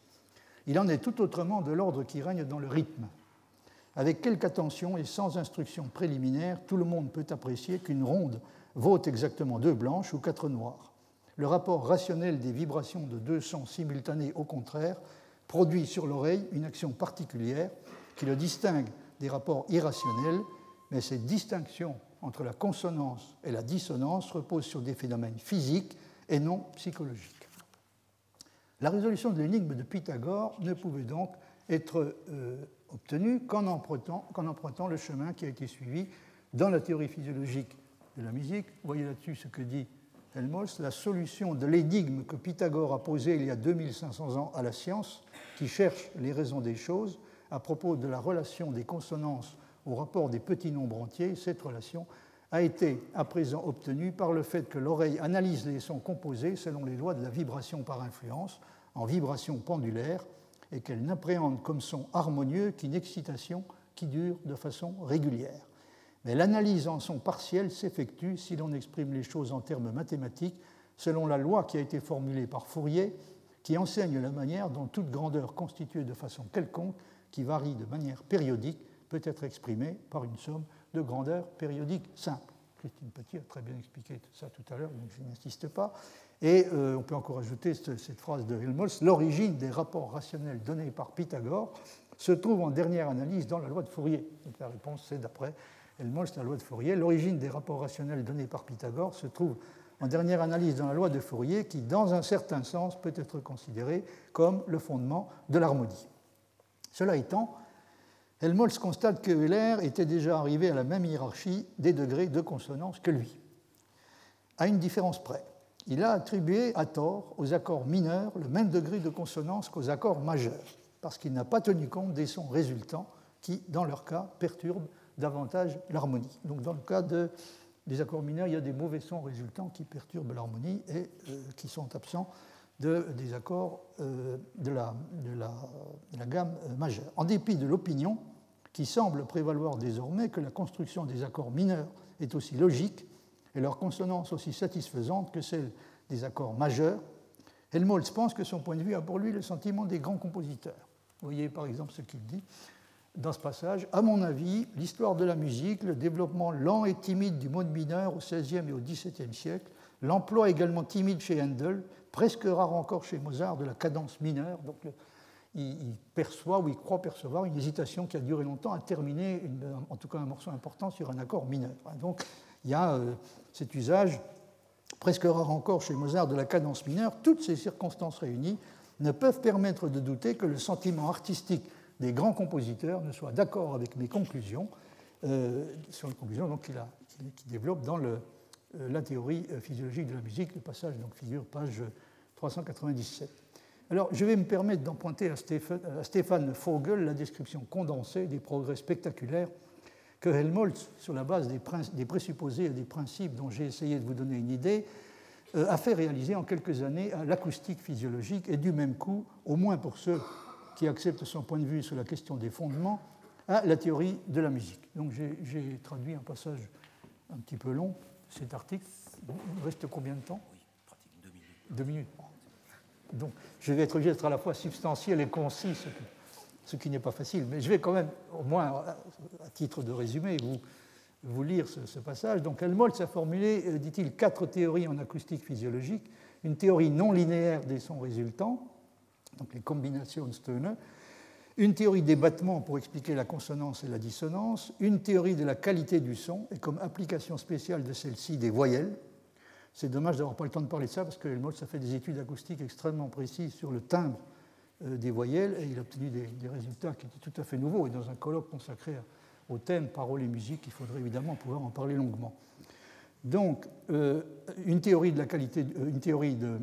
Il en est tout autrement de l'ordre qui règne dans le rythme. Avec quelque attention et sans instruction préliminaire, tout le monde peut apprécier qu'une ronde vaut exactement deux blanches ou quatre noires. Le rapport rationnel des vibrations de deux sons simultanés, au contraire, produit sur l'oreille une action particulière qui le distingue des rapports irrationnels, mais cette distinction entre la consonance et la dissonance repose sur des phénomènes physiques et non psychologiques. La résolution de l'énigme de Pythagore ne pouvait donc être euh, obtenue qu'en empruntant, le chemin qui a été suivi dans la théorie physiologique de la musique. Voyez là-dessus ce que dit Helmholtz, la solution de l'énigme que Pythagore a posée il y a 2500 ans à la science, qui cherche les raisons des choses, à propos de la relation des consonances au rapport des petits nombres entiers, cette relation a été à présent obtenue par le fait que l'oreille analyse les sons composés selon les lois de la vibration par influence, en vibration pendulaire, et qu'elle n'appréhende comme son harmonieux qu'une excitation qui dure de façon régulière. Mais l'analyse en son partiel s'effectue si l'on exprime les choses en termes mathématiques, selon la loi qui a été formulée par Fourier, qui enseigne la manière dont toute grandeur constituée de façon quelconque qui varie de manière périodique peut être exprimée par une somme de grandeur périodique simple. Christine Petit a très bien expliqué ça tout à l'heure, donc je n'insiste pas. Et euh, on peut encore ajouter cette, phrase de Helmholtz l'origine des rapports rationnels donnés par Pythagore se trouve en dernière analyse dans la loi de Fourier. La réponse, c'est d'après Helmholtz, la loi de Fourier. L'origine des rapports rationnels donnés par Pythagore se trouve en dernière analyse dans la loi de Fourier, qui, dans un certain sens, peut être considérée comme le fondement de l'harmonie. Cela étant, Helmholtz constate que Euler était déjà arrivé à la même hiérarchie des degrés de consonance que lui, à une différence près. Il a attribué à tort aux accords mineurs le même degré de consonance qu'aux accords majeurs, parce qu'il n'a pas tenu compte des sons résultants qui, dans leur cas, perturbent davantage l'harmonie. Donc, dans le cas des accords mineurs, il y a des mauvais sons résultants qui perturbent l'harmonie et euh, qui sont absents des accords euh, de, la, gamme euh, majeure. En dépit de l'opinion qui semble prévaloir désormais que la construction des accords mineurs est aussi logique et leur consonance aussi satisfaisante que celle des accords majeurs, Helmholtz pense que son point de vue a pour lui le sentiment des grands compositeurs. Vous voyez par exemple ce qu'il dit dans ce passage. À mon avis, l'histoire de la musique, le développement lent et timide du mode mineur au XVIe et au XVIIe siècle, l'emploi également timide chez Handel, presque rare encore chez Mozart, de la cadence mineure. Donc, il, perçoit ou il croit percevoir une hésitation qui a duré longtemps à terminer, en tout cas un morceau important, sur un accord mineur. Donc, il y a euh, cet usage presque rare encore chez Mozart de la cadence mineure. Toutes ces circonstances réunies ne peuvent permettre de douter que le sentiment artistique des grands compositeurs ne soit d'accord avec mes conclusions, euh, sur les conclusions qu'il, développe dans euh, la théorie physiologique de la musique. Le passage donc, figure page 397. Alors, je vais me permettre d'emprunter à Stéphane, Vogel la description condensée des progrès spectaculaires que Helmholtz, sur la base des, des présupposés et des principes dont j'ai essayé de vous donner une idée, euh, a fait réaliser en quelques années à l'acoustique physiologique et du même coup, au moins pour ceux qui acceptent son point de vue sur la question des fondements, à la théorie de la musique. Donc j'ai traduit un passage un petit peu long cet article. Il reste combien de temps? Oui, pratiquement deux minutes. Deux minutes. Donc, je vais être obligé d'être à la fois substantiel et concis, ce qui, n'est pas facile. Mais je vais quand même, au moins à titre de résumé, vous, lire ce, passage. Donc, Helmholtz a formulé, euh, dit-il, quatre théories en acoustique physiologique. Une théorie non linéaire des sons résultants, donc les combinations Stoner, une théorie des battements pour expliquer la consonance et la dissonance, une théorie de la qualité du son, et comme application spéciale de celle-ci, des voyelles. C'est dommage d'avoir pas le temps de parler de ça, parce que Helmholtz a fait des études acoustiques extrêmement précises sur le timbre des voyelles, et il a obtenu des, résultats qui étaient tout à fait nouveaux. Et dans un colloque consacré au thème paroles et musique, il faudrait évidemment pouvoir en parler longuement. Donc, euh, une théorie de la qualité, euh, une théorie de,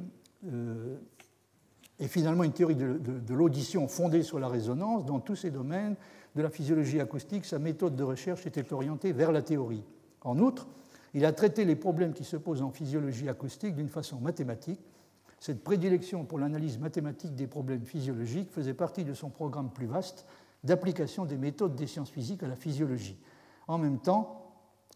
et finalement une théorie de, l'audition fondée sur la résonance. Dans tous ces domaines de la physiologie acoustique, sa méthode de recherche était orientée vers la théorie. En outre, il a traité les problèmes qui se posent en physiologie acoustique d'une façon mathématique. Cette prédilection pour l'analyse mathématique des problèmes physiologiques faisait partie de son programme plus vaste d'application des méthodes des sciences physiques à la physiologie. En même temps,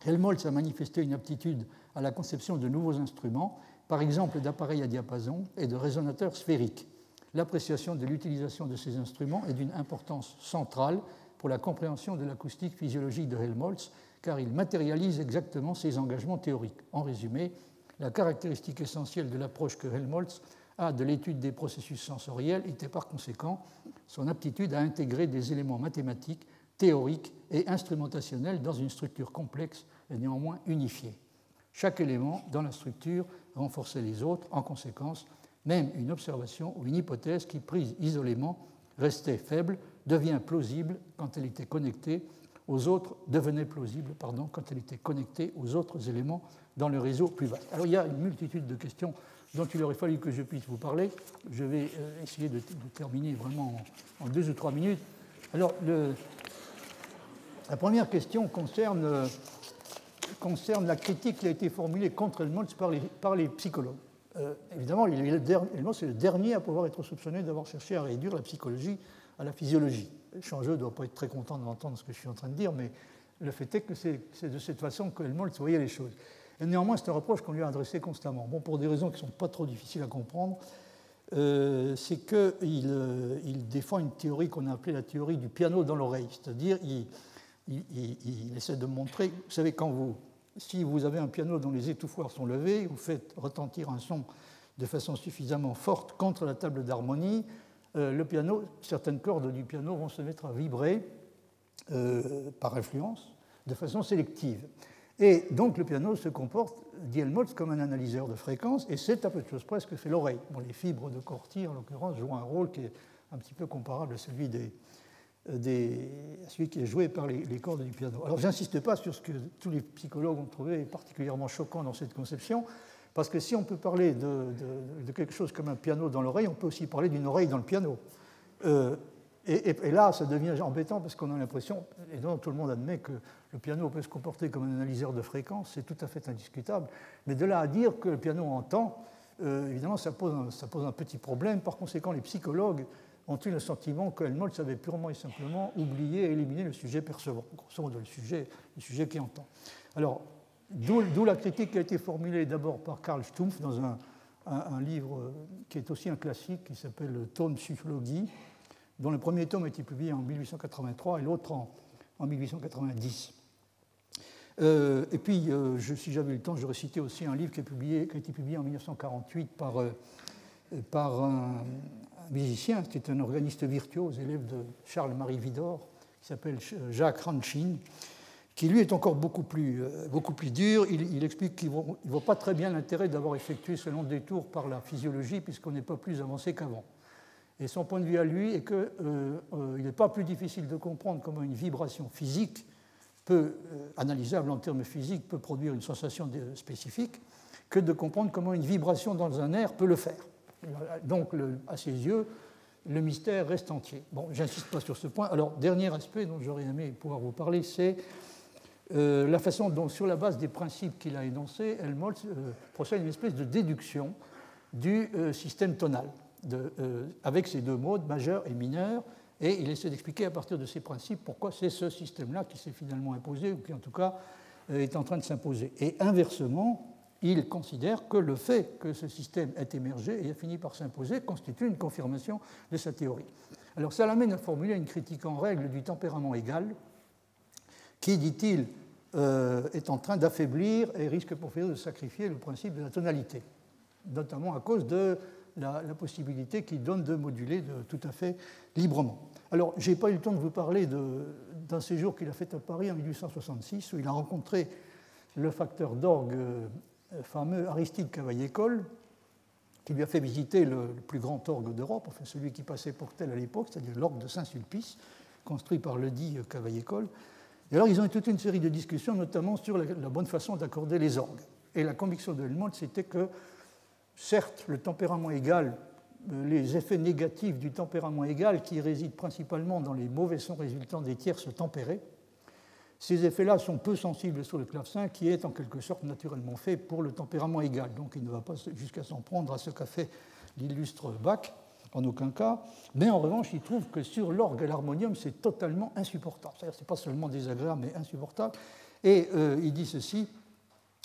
Helmholtz a manifesté une aptitude à la conception de nouveaux instruments par exemple d'appareils à diapason et de résonateurs sphériques. L'appréciation de l'utilisation de ces instruments est d'une importance centrale pour la compréhension de l'acoustique physiologique de Helmholtz, car il matérialise exactement ses engagements théoriques. En résumé, la caractéristique essentielle de l'approche que Helmholtz a de l'étude des processus sensoriels était par conséquent son aptitude à intégrer des éléments mathématiques, théoriques et instrumentationnels dans une structure complexe et néanmoins unifiée. Chaque élément dans la structure renforçait les autres. En conséquence, même une observation ou une hypothèse qui, prise isolément, restait faible, devient plausible quand elle était connectée aux autres, devenait plausible quand elle était connectée aux autres éléments dans le réseau plus vaste. Alors il y a une multitude de questions dont il aurait fallu que je puisse vous parler. Je vais euh, essayer de, terminer vraiment en, deux ou trois minutes. Alors la première question concerne euh, concerne la critique qui a été formulée contre Helmholtz par les, par les psychologues. Euh, évidemment, Helmholtz est le dernier à pouvoir être soupçonné d'avoir cherché à réduire la psychologie à la physiologie. Changeux ne doit pas être très content d'entendre ce que je suis en train de dire, mais le fait est que c'est de cette façon que Helmholtz voyait les choses. Néanmoins, c'est un reproche qu'on lui a adressé constamment. Bon, pour des raisons qui ne sont pas trop difficiles à comprendre, euh, c'est qu'il euh, défend une théorie qu'on a appelée la théorie du piano dans l'oreille, c'est-à-dire il, il, essaie de montrer, vous savez, quand vous, si vous avez un piano dont les étouffoirs sont levés, vous faites retentir un son de façon suffisamment forte contre la table d'harmonie, le piano, certaines cordes du piano vont se mettre à vibrer par influence de façon sélective. Et donc le piano se comporte, dit Helmholtz, comme un analyseur de fréquences, et c'est à peu de choses près ce que fait l'oreille. Les fibres de Corti, en l'occurrence, jouent un rôle qui est un petit peu comparable à celui, des, des, celui qui est joué par les, cordes du piano. Alors j'insiste pas sur ce que tous les psychologues ont trouvé particulièrement choquant dans cette conception, parce que si on peut parler de, quelque chose comme un piano dans l'oreille, on peut aussi parler d'une oreille dans le piano. Euh, et, là, ça devient embêtant parce qu'on a l'impression, et donc tout le monde admet que le piano peut se comporter comme un analyseur de fréquences, c'est tout à fait indiscutable. Mais de là à dire que le piano entend, euh, évidemment, ça pose, un, petit problème. Par conséquent, les psychologues ont eu le sentiment que Helmholtz avait purement et simplement oublié et éliminé le sujet percevant, grosso modo le sujet, le sujet qui entend? Alors, d'où la critique qui a été formulée d'abord par Karl Stumpf dans un, un, livre qui est aussi un classique qui s'appelle Tonpsychologie dont le premier tome a été publié en 1883 et l'autre en, 1890. Euh, et puis, euh, je, si j'avais le temps, j'aurais cité aussi un livre qui, a été publié en 1948 par, euh, par un, musicien, qui est un organiste virtuose, élève de Charles-Marie Vidor, qui s'appelle Jacques Ranchin, qui lui est encore beaucoup plus, beaucoup plus dur. Il, explique qu'il ne voit pas très bien l'intérêt d'avoir effectué ce long détour par la physiologie, puisqu'on n'est pas plus avancé qu'avant. Et son point de vue à lui est qu'il euh, euh, n'est pas plus difficile de comprendre comment une vibration physique peut, euh, analysable en termes physiques, peut produire une sensation spécifique, que de comprendre comment une vibration dans un air peut le faire. Donc, à ses yeux, le mystère reste entier. Bon, j'insiste pas sur ce point. Alors, dernier aspect dont j'aurais aimé pouvoir vous parler, c'est la façon dont, sur la base des principes qu'il a énoncés, Helmholtz procède à une espèce de déduction du système tonal. Euh, avec ces deux modes, majeur et mineur, et il essaie d'expliquer à partir de ces principes pourquoi c'est ce système-là qui s'est finalement imposé, ou qui en tout cas euh, est en train de s'imposer. Et inversement, il considère que le fait que ce système ait émergé et ait fini par s'imposer constitue une confirmation de sa théorie. Alors ça l'amène à formuler une critique en règle du tempérament égal, qui, dit-il, euh, est en train d'affaiblir et risque pour finir de sacrifier le principe de la tonalité, notamment à cause de la, possibilité qu'il donne de moduler tout à fait librement. Alors, je n'ai pas eu le temps de vous parler d'un séjour qu'il a fait à Paris en 1866, où il a rencontré le facteur d'orgue euh, fameux Aristide Cavaillé-Coll, qui lui a fait visiter le, plus grand orgue d'Europe, enfin celui qui passait pour tel à l'époque, c'est-à-dire l'orgue de Saint-Sulpice, construit par le dit Cavaillé-Coll. Et alors, ils ont eu toute une série de discussions, notamment sur la, bonne façon d'accorder les orgues. Et la conviction de Helmholtz, c'était que certes, le tempérament égal, euh, les effets négatifs du tempérament égal, qui résident principalement dans les mauvais sons résultant des tierces tempérées, ces effets-là sont peu sensibles sur le clavecin, qui est en quelque sorte naturellement fait pour le tempérament égal. Donc il ne va pas jusqu'à s'en prendre à ce qu'a fait l'illustre Bach, en aucun cas. Mais en revanche, il trouve que sur l'orgue et l'harmonium, c'est totalement insupportable. C'est-à-dire, ce n'est pas seulement désagréable, mais insupportable. Et euh, il dit ceci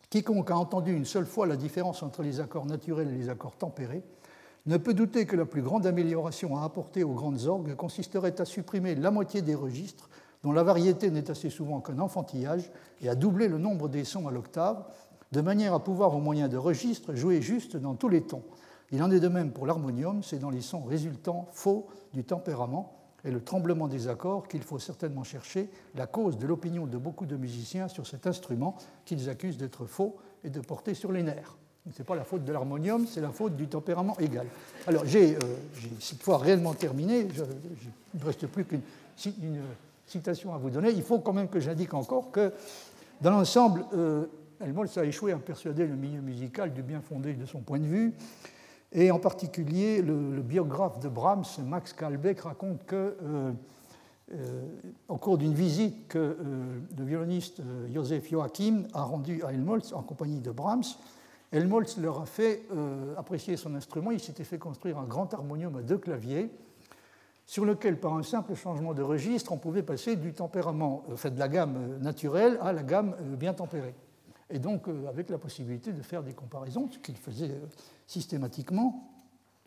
Quiconque a entendu une seule fois la différence entre les accords naturels et les accords tempérés ne peut douter que la plus grande amélioration à apporter aux grandes orgues consisterait à supprimer la moitié des registres, dont la variété n'est assez souvent qu'un enfantillage, et à doubler le nombre des sons à l'octave, de manière à pouvoir, au moyen de registres, jouer juste dans tous les tons. Il en est de même pour l'harmonium, c'est dans les sons résultants faux du tempérament, et le tremblement des accords qu'il faut certainement chercher la cause de l'opinion de beaucoup de musiciens sur cet instrument qu'ils accusent d'être faux et de porter sur les nerfs. Ce n'est pas la faute de l'harmonium, c'est la faute du tempérament égal. Alors j'ai euh, cette fois réellement terminé, il ne reste plus qu'une citation à vous donner. Il faut quand même que j'indique encore que dans l'ensemble, euh, Helmholtz a échoué à persuader le milieu musical du bien fondé de son point de vue. Et en particulier, le, biographe de Brahms, Max Kalbeck, raconte que, euh, euh, cours d'une visite que euh, le violoniste Joseph Joachim a rendue à Helmholtz en compagnie de Brahms, Helmholtz leur a fait apprécier son instrument. Il s'était fait construire un grand harmonium à deux claviers, sur lequel, par un simple changement de registre, on pouvait passer du tempérament, fait de la gamme naturelle à la gamme bien tempérée et donc avec la possibilité de faire des comparaisons, ce qu'il faisait systématiquement.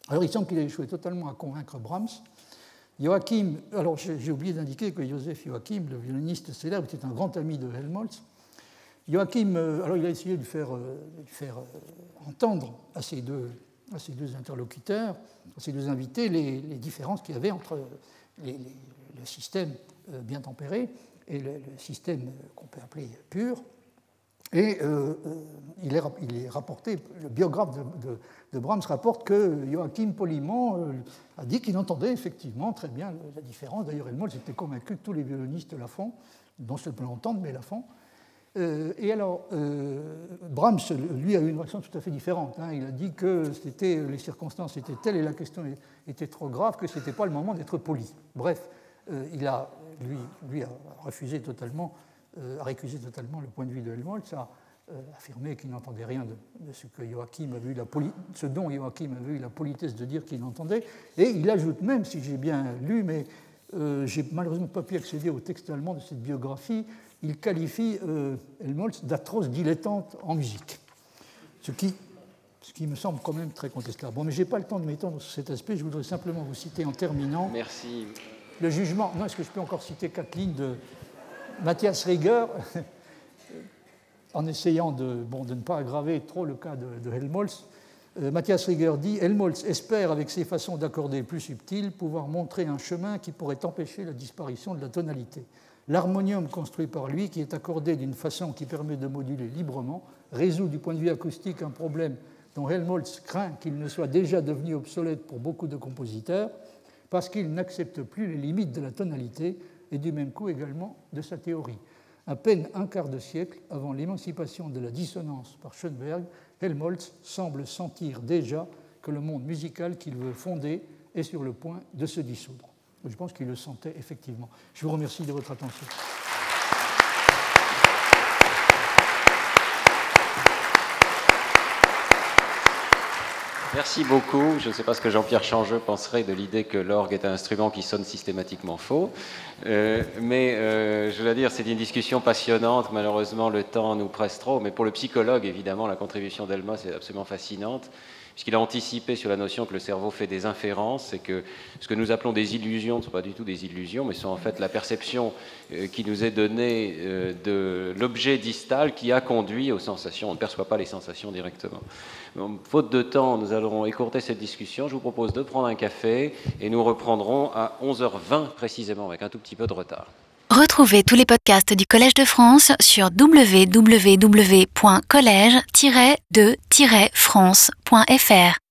Alors il semble qu'il ait échoué totalement à convaincre Brahms. Joachim, alors j'ai oublié d'indiquer que Joseph Joachim, le violoniste célèbre, était un grand ami de Helmholtz. Joachim, euh, alors il a essayé de faire, euh, euh, entendre à ces deux interlocuteurs, à ces deux invités, les, différences qu'il y avait entre le système bien tempéré et le, système qu'on peut appeler pur. Et il, est, rapporté, le biographe de, Brahms rapporte que Joachim Poliment a dit qu'il entendait effectivement très bien la différence. D'ailleurs, Helmholtz était convaincu que tous les violonistes la font, non seulement l'entendent, mais la font. Euh, et alors, euh, Brahms, lui, a eu une réaction tout à fait différente. Hein. Il a dit que les circonstances étaient telles et la question était trop grave que ce n'était pas le moment d'être poli. Bref, euh, il a, lui, lui, a refusé totalement, a récusé totalement le point de vue de Helmholtz, a affirmé qu'il n'entendait rien de, ce, que Joachim avait eu la ce dont Joachim avait eu la politesse de dire qu'il entendait. Et il ajoute même, si j'ai bien lu, mais j'ai malheureusement pas pu accéder au texte allemand de cette biographie, il qualifie euh, Helmholtz d'atroce dilettante en musique, ce qui, ce qui me semble quand même très contestable. Bon, mais je n'ai pas le temps de m'étendre sur cet aspect, je voudrais simplement vous citer en terminant. Merci. Le jugement, non, est-ce que je peux encore citer quatre lignes de Matthias Rieger, en essayant de, ne pas aggraver trop le cas de, Helmholtz euh, Matthias Rieger dit Helmholtz espère, avec ses façons d'accorder plus subtiles, pouvoir montrer un chemin qui pourrait empêcher la disparition de la tonalité. L'harmonium construit par lui, qui est accordé d'une façon qui permet de moduler librement, résout du point de vue acoustique un problème dont Helmholtz craint qu'il ne soit déjà devenu obsolète pour beaucoup de compositeurs, parce qu'il n'accepte plus les limites de la tonalité et du même coup également de sa théorie. À peine un quart de siècle avant l'émancipation de la dissonance par Schoenberg, Helmholtz semble sentir déjà que le monde musical qu'il veut fonder est sur le point de se dissoudre. Je pense qu'il le sentait effectivement. Je vous remercie de votre attention. Merci beaucoup. Je ne sais pas ce que Jean-Pierre Changeux penserait de l'idée que l'orgue est un instrument qui sonne systématiquement faux. Euh, mais euh, je veux dire, c'est une discussion passionnante. Malheureusement, le temps nous presse trop. Mais pour le psychologue, évidemment, la contribution d'Elma, c'est absolument fascinante puisqu'il a anticipé sur la notion que le cerveau fait des inférences et que ce que nous appelons des illusions ne sont pas du tout des illusions, mais sont en fait la perception euh, qui nous est donnée de l'objet distal qui a conduit aux sensations. On ne perçoit pas les sensations directement. Faute de temps, nous allons écourter cette discussion. Je vous propose de prendre un café et nous reprendrons à 11h20 précisément, avec un tout petit peu de retard. Retrouvez tous les podcasts du Collège de France sur www.collège-de-france.fr.